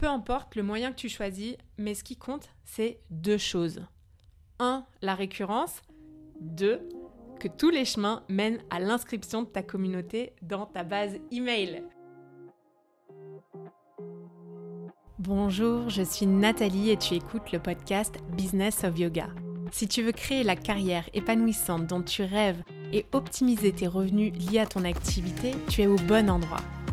Peu importe le moyen que tu choisis, mais ce qui compte, c'est deux choses. 1. La récurrence. 2. Que tous les chemins mènent à l'inscription de ta communauté dans ta base email. Bonjour, je suis Nathalie et tu écoutes le podcast Business of Yoga. Si tu veux créer la carrière épanouissante dont tu rêves et optimiser tes revenus liés à ton activité, tu es au bon endroit.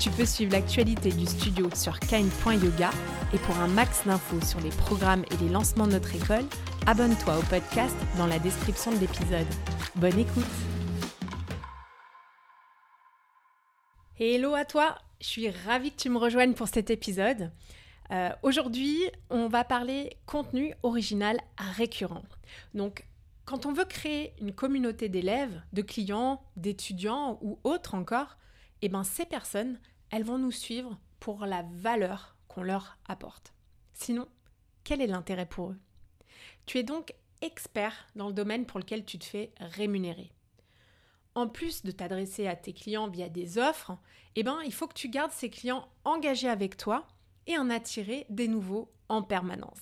Tu peux suivre l'actualité du studio sur kind.yoga et pour un max d'infos sur les programmes et les lancements de notre école, abonne-toi au podcast dans la description de l'épisode. Bonne écoute Hello à toi, je suis ravie que tu me rejoignes pour cet épisode. Euh, aujourd'hui, on va parler contenu original récurrent. Donc, quand on veut créer une communauté d'élèves, de clients, d'étudiants ou autres encore, eh ben ces personnes, elles vont nous suivre pour la valeur qu'on leur apporte. Sinon, quel est l'intérêt pour eux? Tu es donc expert dans le domaine pour lequel tu te fais rémunérer. En plus de t'adresser à tes clients via des offres, eh ben, il faut que tu gardes ces clients engagés avec toi et en attirer des nouveaux en permanence.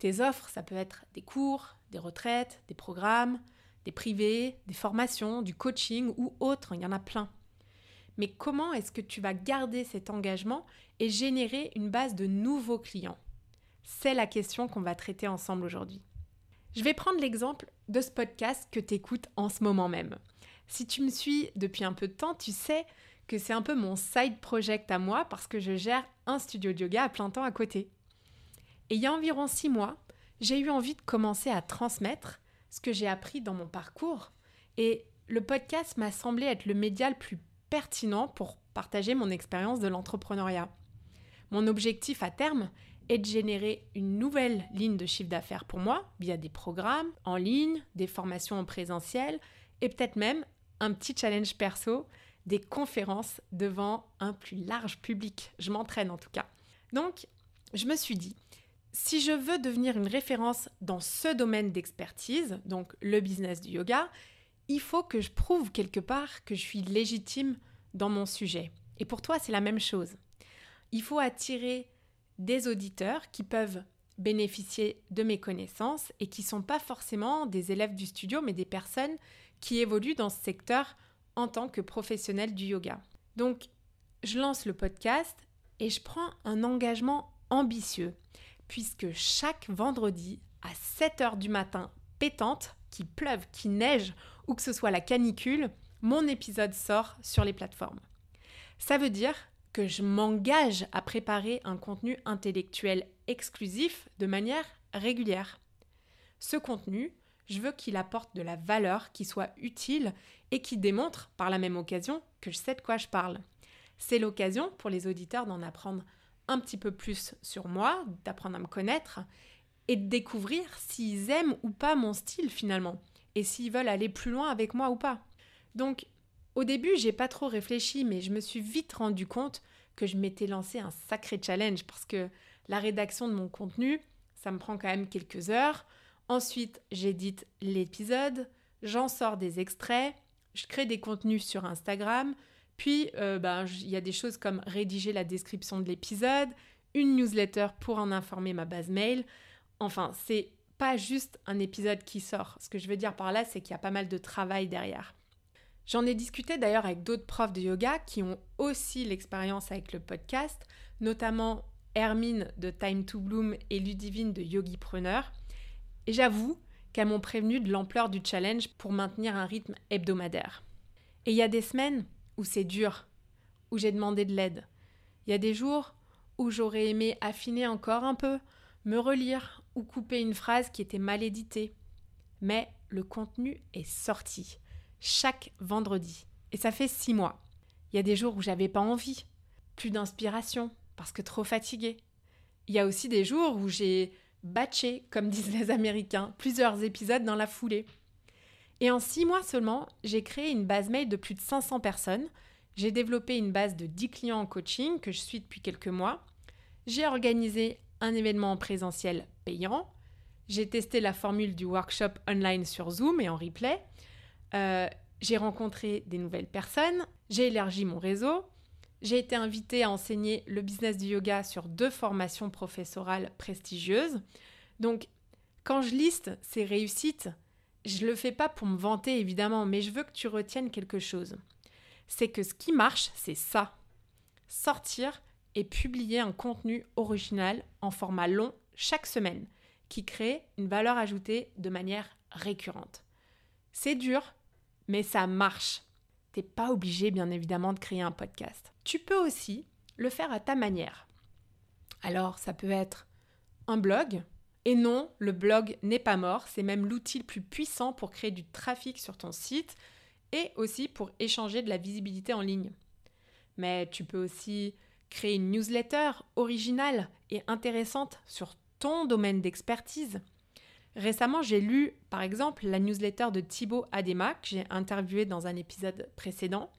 Tes offres, ça peut être des cours, des retraites, des programmes, des privés, des formations, du coaching ou autres, il y en a plein. Mais comment est-ce que tu vas garder cet engagement et générer une base de nouveaux clients? C'est la question qu'on va traiter ensemble aujourd'hui. Je vais prendre l'exemple de ce podcast que tu écoutes en ce moment même. Si tu me suis depuis un peu de temps, tu sais que c'est un peu mon side project à moi parce que je gère un studio de yoga à plein temps à côté. Et il y a environ six mois, j'ai eu envie de commencer à transmettre ce que j'ai appris dans mon parcours. Et le podcast m'a semblé être le média le plus pertinent pour partager mon expérience de l'entrepreneuriat. Mon objectif à terme est de générer une nouvelle ligne de chiffre d'affaires pour moi via des programmes en ligne, des formations en présentiel et peut-être même un petit challenge perso, des conférences devant un plus large public. Je m'entraîne en tout cas. Donc, je me suis dit, si je veux devenir une référence dans ce domaine d'expertise, donc le business du yoga, il faut que je prouve quelque part que je suis légitime dans mon sujet. Et pour toi, c'est la même chose. Il faut attirer des auditeurs qui peuvent bénéficier de mes connaissances et qui ne sont pas forcément des élèves du studio, mais des personnes qui évoluent dans ce secteur en tant que professionnels du yoga. Donc, je lance le podcast et je prends un engagement ambitieux, puisque chaque vendredi à 7 h du matin pétante, qu'il pleuve, qu'il neige ou que ce soit la canicule, mon épisode sort sur les plateformes. Ça veut dire que je m'engage à préparer un contenu intellectuel exclusif de manière régulière. Ce contenu, je veux qu'il apporte de la valeur, qui soit utile et qui démontre par la même occasion que je sais de quoi je parle. C'est l'occasion pour les auditeurs d'en apprendre un petit peu plus sur moi, d'apprendre à me connaître et de découvrir s'ils aiment ou pas mon style finalement et s'ils veulent aller plus loin avec moi ou pas. Donc, au début, j'ai pas trop réfléchi, mais je me suis vite rendu compte que je m'étais lancé un sacré challenge parce que la rédaction de mon contenu, ça me prend quand même quelques heures. Ensuite, j'édite l'épisode, j'en sors des extraits, je crée des contenus sur Instagram, puis euh, ben, il y a des choses comme rédiger la description de l'épisode, une newsletter pour en informer ma base mail. Enfin, c'est pas juste un épisode qui sort. Ce que je veux dire par là, c'est qu'il y a pas mal de travail derrière. J'en ai discuté d'ailleurs avec d'autres profs de yoga qui ont aussi l'expérience avec le podcast, notamment Hermine de Time to Bloom et Ludivine de Yogi Preneur. Et j'avoue qu'elles m'ont prévenu de l'ampleur du challenge pour maintenir un rythme hebdomadaire. Et il y a des semaines où c'est dur, où j'ai demandé de l'aide. Il y a des jours où j'aurais aimé affiner encore un peu, me relire ou couper une phrase qui était mal éditée. Mais le contenu est sorti chaque vendredi. Et ça fait six mois. Il y a des jours où j'avais pas envie, plus d'inspiration, parce que trop fatiguée. Il y a aussi des jours où j'ai batcher, comme disent les Américains, plusieurs épisodes dans la foulée. Et en six mois seulement, j'ai créé une base mail de plus de 500 personnes. J'ai développé une base de 10 clients en coaching que je suis depuis quelques mois. J'ai organisé un événement en présentiel payant. J'ai testé la formule du workshop online sur Zoom et en replay. Euh, j'ai rencontré des nouvelles personnes. J'ai élargi mon réseau. J'ai été invitée à enseigner le business du yoga sur deux formations professorales prestigieuses. Donc, quand je liste ces réussites, je le fais pas pour me vanter évidemment, mais je veux que tu retiennes quelque chose. C'est que ce qui marche, c'est ça. Sortir et publier un contenu original en format long chaque semaine qui crée une valeur ajoutée de manière récurrente. C'est dur, mais ça marche. T'es pas obligé bien évidemment de créer un podcast. Tu peux aussi le faire à ta manière. Alors ça peut être un blog, et non, le blog n'est pas mort, c'est même l'outil le plus puissant pour créer du trafic sur ton site et aussi pour échanger de la visibilité en ligne. Mais tu peux aussi créer une newsletter originale et intéressante sur ton domaine d'expertise. Récemment, j'ai lu par exemple la newsletter de Thibaut Adema que j'ai interviewé dans un épisode précédent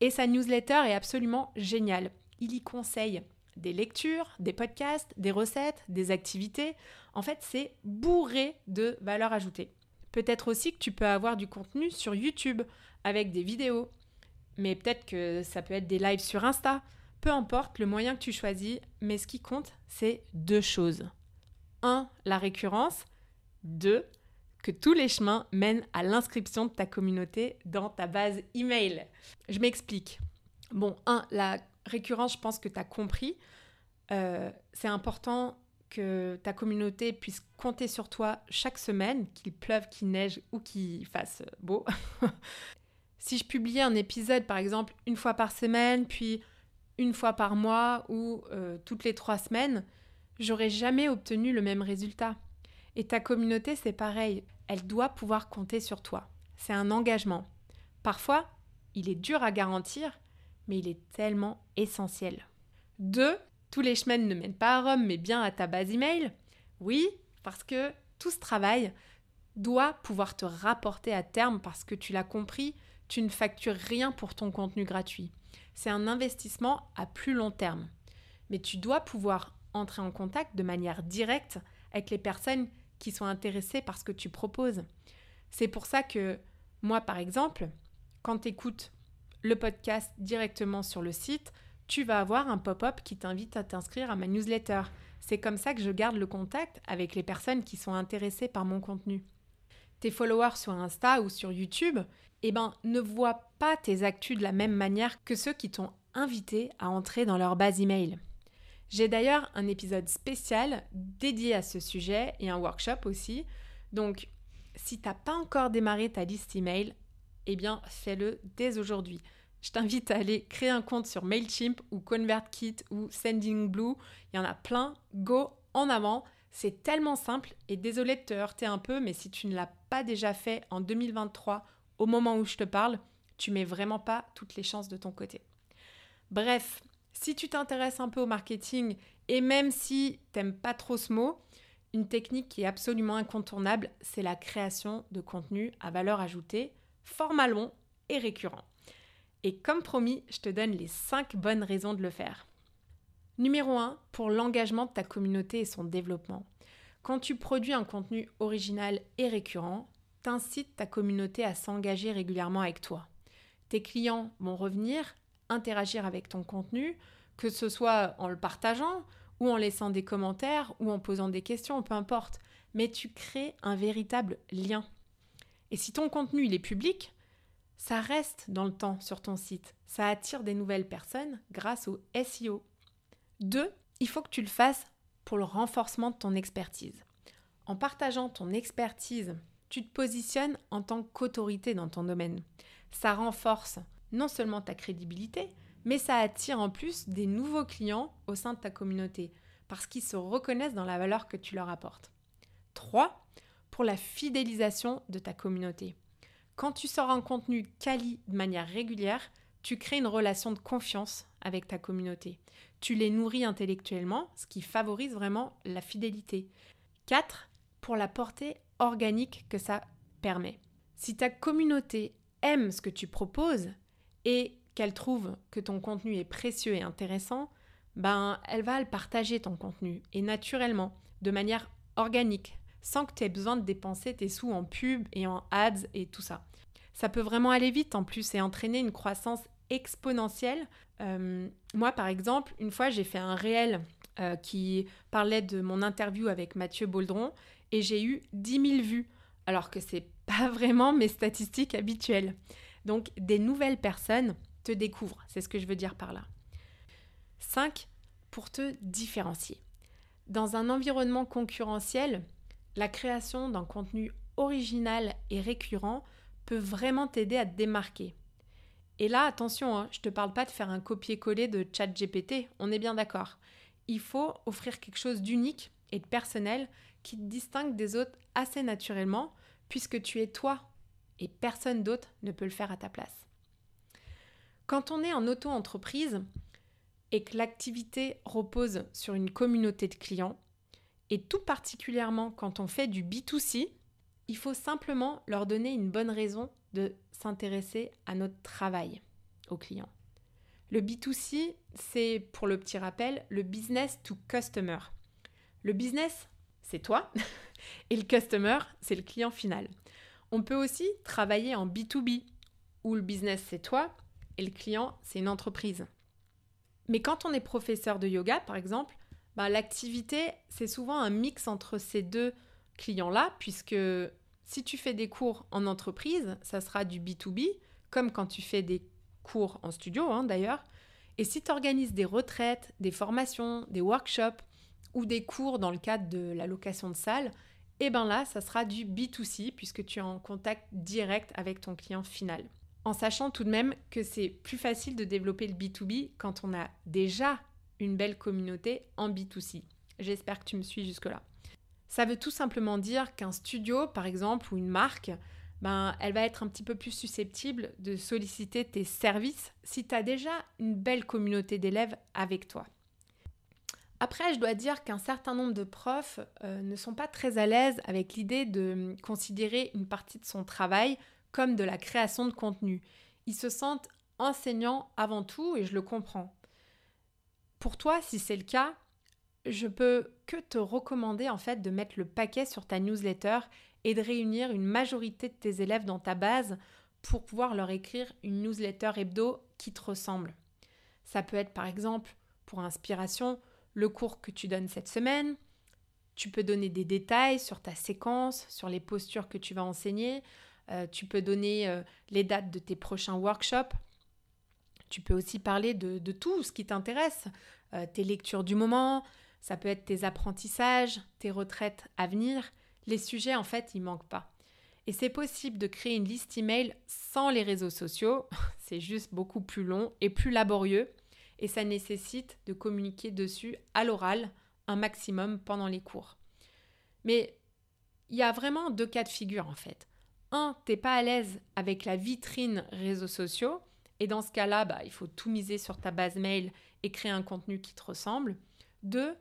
et sa newsletter est absolument géniale. Il y conseille des lectures, des podcasts, des recettes, des activités. En fait, c'est bourré de valeur ajoutée. Peut-être aussi que tu peux avoir du contenu sur YouTube avec des vidéos, mais peut-être que ça peut être des lives sur Insta. Peu importe le moyen que tu choisis, mais ce qui compte, c'est deux choses. Un, la récurrence. Deux, que tous les chemins mènent à l'inscription de ta communauté dans ta base email. Je m'explique. Bon, un, la récurrence, je pense que tu as compris. Euh, c'est important que ta communauté puisse compter sur toi chaque semaine, qu'il pleuve, qu'il neige ou qu'il fasse beau. si je publiais un épisode, par exemple, une fois par semaine, puis une fois par mois ou euh, toutes les trois semaines, j'aurais jamais obtenu le même résultat. Et ta communauté, c'est pareil. Elle doit pouvoir compter sur toi. C'est un engagement. Parfois, il est dur à garantir, mais il est tellement essentiel. Deux, tous les chemins ne mènent pas à Rome, mais bien à ta base email. Oui, parce que tout ce travail doit pouvoir te rapporter à terme parce que tu l'as compris, tu ne factures rien pour ton contenu gratuit. C'est un investissement à plus long terme. Mais tu dois pouvoir entrer en contact de manière directe avec les personnes qui sont intéressées par ce que tu proposes. C'est pour ça que moi, par exemple, quand tu écoutes le podcast directement sur le site, tu vas avoir un pop-up qui t'invite à t'inscrire à ma newsletter. C'est comme ça que je garde le contact avec les personnes qui sont intéressées par mon contenu. Followers sur Insta ou sur YouTube, eh ben, ne voient pas tes actus de la même manière que ceux qui t'ont invité à entrer dans leur base email. J'ai d'ailleurs un épisode spécial dédié à ce sujet et un workshop aussi. Donc, si tu n'as pas encore démarré ta liste email, eh bien fais-le dès aujourd'hui. Je t'invite à aller créer un compte sur Mailchimp ou ConvertKit ou Sendingblue. Il y en a plein. Go en avant. C'est tellement simple et désolé de te heurter un peu, mais si tu ne l'as pas déjà fait en 2023, au moment où je te parle, tu mets vraiment pas toutes les chances de ton côté. Bref, si tu t'intéresses un peu au marketing et même si t'aimes pas trop ce mot, une technique qui est absolument incontournable, c'est la création de contenu à valeur ajoutée format long et récurrent. Et comme promis, je te donne les 5 bonnes raisons de le faire. Numéro 1, pour l'engagement de ta communauté et son développement. Quand tu produis un contenu original et récurrent, t'incites ta communauté à s'engager régulièrement avec toi. Tes clients vont revenir, interagir avec ton contenu, que ce soit en le partageant ou en laissant des commentaires ou en posant des questions, peu importe. Mais tu crées un véritable lien. Et si ton contenu il est public, ça reste dans le temps sur ton site. Ça attire des nouvelles personnes grâce au SEO. Deux, il faut que tu le fasses pour le renforcement de ton expertise. En partageant ton expertise, tu te positionnes en tant qu'autorité dans ton domaine. Ça renforce non seulement ta crédibilité, mais ça attire en plus des nouveaux clients au sein de ta communauté parce qu'ils se reconnaissent dans la valeur que tu leur apportes. 3 pour la fidélisation de ta communauté. Quand tu sors un contenu quali de manière régulière, tu crées une relation de confiance avec ta communauté. Tu les nourris intellectuellement, ce qui favorise vraiment la fidélité. 4. Pour la portée organique que ça permet. Si ta communauté aime ce que tu proposes et qu'elle trouve que ton contenu est précieux et intéressant, ben elle va le partager ton contenu et naturellement, de manière organique, sans que tu aies besoin de dépenser tes sous en pub et en ads et tout ça. Ça peut vraiment aller vite en plus et entraîner une croissance exponentielle. Euh, moi, par exemple, une fois, j'ai fait un réel euh, qui parlait de mon interview avec Mathieu Boldron et j'ai eu 10 000 vues, alors que c'est pas vraiment mes statistiques habituelles. Donc, des nouvelles personnes te découvrent, c'est ce que je veux dire par là. 5. Pour te différencier. Dans un environnement concurrentiel, la création d'un contenu original et récurrent peut vraiment t'aider à te démarquer. Et là, attention, hein, je ne te parle pas de faire un copier-coller de ChatGPT, on est bien d'accord. Il faut offrir quelque chose d'unique et de personnel qui te distingue des autres assez naturellement, puisque tu es toi et personne d'autre ne peut le faire à ta place. Quand on est en auto-entreprise et que l'activité repose sur une communauté de clients, et tout particulièrement quand on fait du B2C, il faut simplement leur donner une bonne raison de s'intéresser à notre travail aux clients. Le B2C, c'est, pour le petit rappel, le business to customer. Le business, c'est toi, et le customer, c'est le client final. On peut aussi travailler en B2B, où le business, c'est toi, et le client, c'est une entreprise. Mais quand on est professeur de yoga, par exemple, bah, l'activité, c'est souvent un mix entre ces deux clients-là, puisque si tu fais des cours en entreprise, ça sera du B2B, comme quand tu fais des cours en studio hein, d'ailleurs. Et si tu organises des retraites, des formations, des workshops ou des cours dans le cadre de la location de salle, et eh bien là, ça sera du B2C puisque tu es en contact direct avec ton client final. En sachant tout de même que c'est plus facile de développer le B2B quand on a déjà une belle communauté en B2C. J'espère que tu me suis jusque-là. Ça veut tout simplement dire qu'un studio, par exemple, ou une marque, ben, elle va être un petit peu plus susceptible de solliciter tes services si tu as déjà une belle communauté d'élèves avec toi. Après, je dois dire qu'un certain nombre de profs euh, ne sont pas très à l'aise avec l'idée de considérer une partie de son travail comme de la création de contenu. Ils se sentent enseignants avant tout et je le comprends. Pour toi, si c'est le cas, je peux que te recommander en fait de mettre le paquet sur ta newsletter et de réunir une majorité de tes élèves dans ta base pour pouvoir leur écrire une newsletter hebdo qui te ressemble. Ça peut être par exemple, pour inspiration, le cours que tu donnes cette semaine. Tu peux donner des détails sur ta séquence, sur les postures que tu vas enseigner. Euh, tu peux donner euh, les dates de tes prochains workshops. Tu peux aussi parler de, tout ce qui t'intéresse, euh, tes lectures du moment, ça peut être tes apprentissages, tes retraites à venir. Les sujets, en fait, ils manquent pas. Et c'est possible de créer une liste email sans les réseaux sociaux. c'est juste beaucoup plus long et plus laborieux. Et ça nécessite de communiquer dessus à l'oral un maximum pendant les cours. Mais il y a vraiment deux cas de figure en fait. Un, t'es pas à l'aise avec la vitrine réseaux sociaux et dans ce cas-là, bah, il faut tout miser sur ta base mail et créer un contenu qui te ressemble. Deux,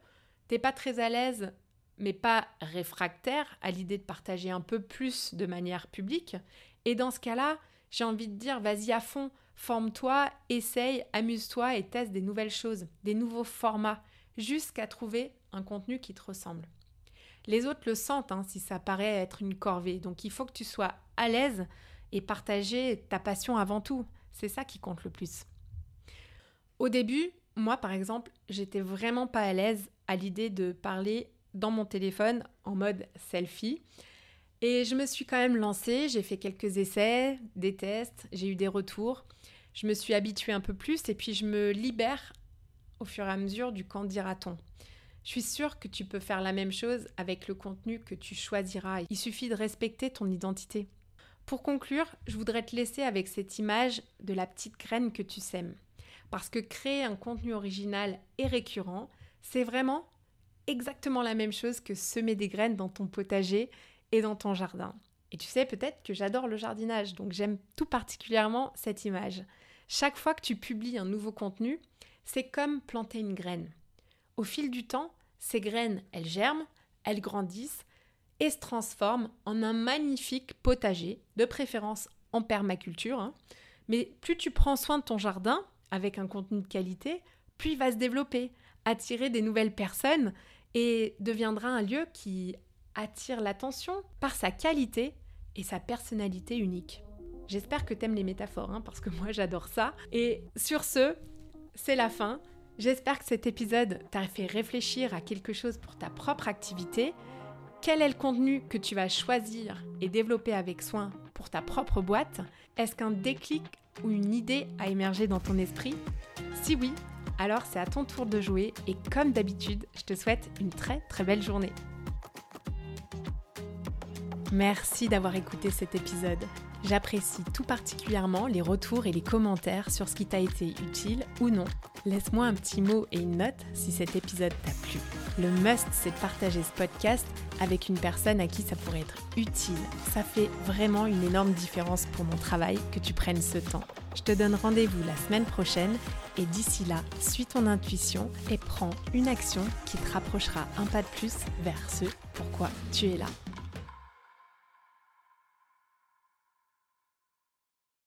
t'es pas très à l'aise, mais pas réfractaire à l'idée de partager un peu plus de manière publique. Et dans ce cas-là, j'ai envie de dire, vas-y à fond, forme-toi, essaye, amuse-toi et teste des nouvelles choses, des nouveaux formats, jusqu'à trouver un contenu qui te ressemble. Les autres le sentent hein, si ça paraît être une corvée, donc il faut que tu sois à l'aise et partager ta passion avant tout. C'est ça qui compte le plus. Au début, moi par exemple, j'étais vraiment pas à l'aise à l'idée de parler dans mon téléphone en mode selfie. Et je me suis quand même lancée, j'ai fait quelques essais, des tests, j'ai eu des retours. Je me suis habituée un peu plus et puis je me libère au fur et à mesure du quand dira-t-on. Je suis sûre que tu peux faire la même chose avec le contenu que tu choisiras. Il suffit de respecter ton identité. Pour conclure, je voudrais te laisser avec cette image de la petite graine que tu sèmes. Parce que créer un contenu original et récurrent, c'est vraiment exactement la même chose que semer des graines dans ton potager et dans ton jardin. Et tu sais peut-être que j'adore le jardinage, donc j'aime tout particulièrement cette image. Chaque fois que tu publies un nouveau contenu, c'est comme planter une graine. Au fil du temps, ces graines, elles germent, elles grandissent et se transforment en un magnifique potager, de préférence en permaculture. Hein. Mais plus tu prends soin de ton jardin avec un contenu de qualité, plus il va se développer, attirer des nouvelles personnes et deviendra un lieu qui attire l'attention par sa qualité et sa personnalité unique. J'espère que t'aimes les métaphores, hein, parce que moi j'adore ça. Et sur ce, c'est la fin. J'espère que cet épisode t'a fait réfléchir à quelque chose pour ta propre activité. Quel est le contenu que tu vas choisir et développer avec soin pour ta propre boîte? Est-ce qu'un déclic ou une idée a émergé dans ton esprit? Si oui, alors c'est à ton tour de jouer et comme d'habitude, je te souhaite une très très belle journée. Merci d'avoir écouté cet épisode. J'apprécie tout particulièrement les retours et les commentaires sur ce qui t'a été utile ou non. Laisse-moi un petit mot et une note si cet épisode t'a plu. Le must, c'est de partager ce podcast avec une personne à qui ça pourrait être utile. Ça fait vraiment une énorme différence pour mon travail que tu prennes ce temps. Je te donne rendez-vous la semaine prochaine et d'ici là, suis ton intuition et prends une action qui te rapprochera un pas de plus vers ce pourquoi tu es là.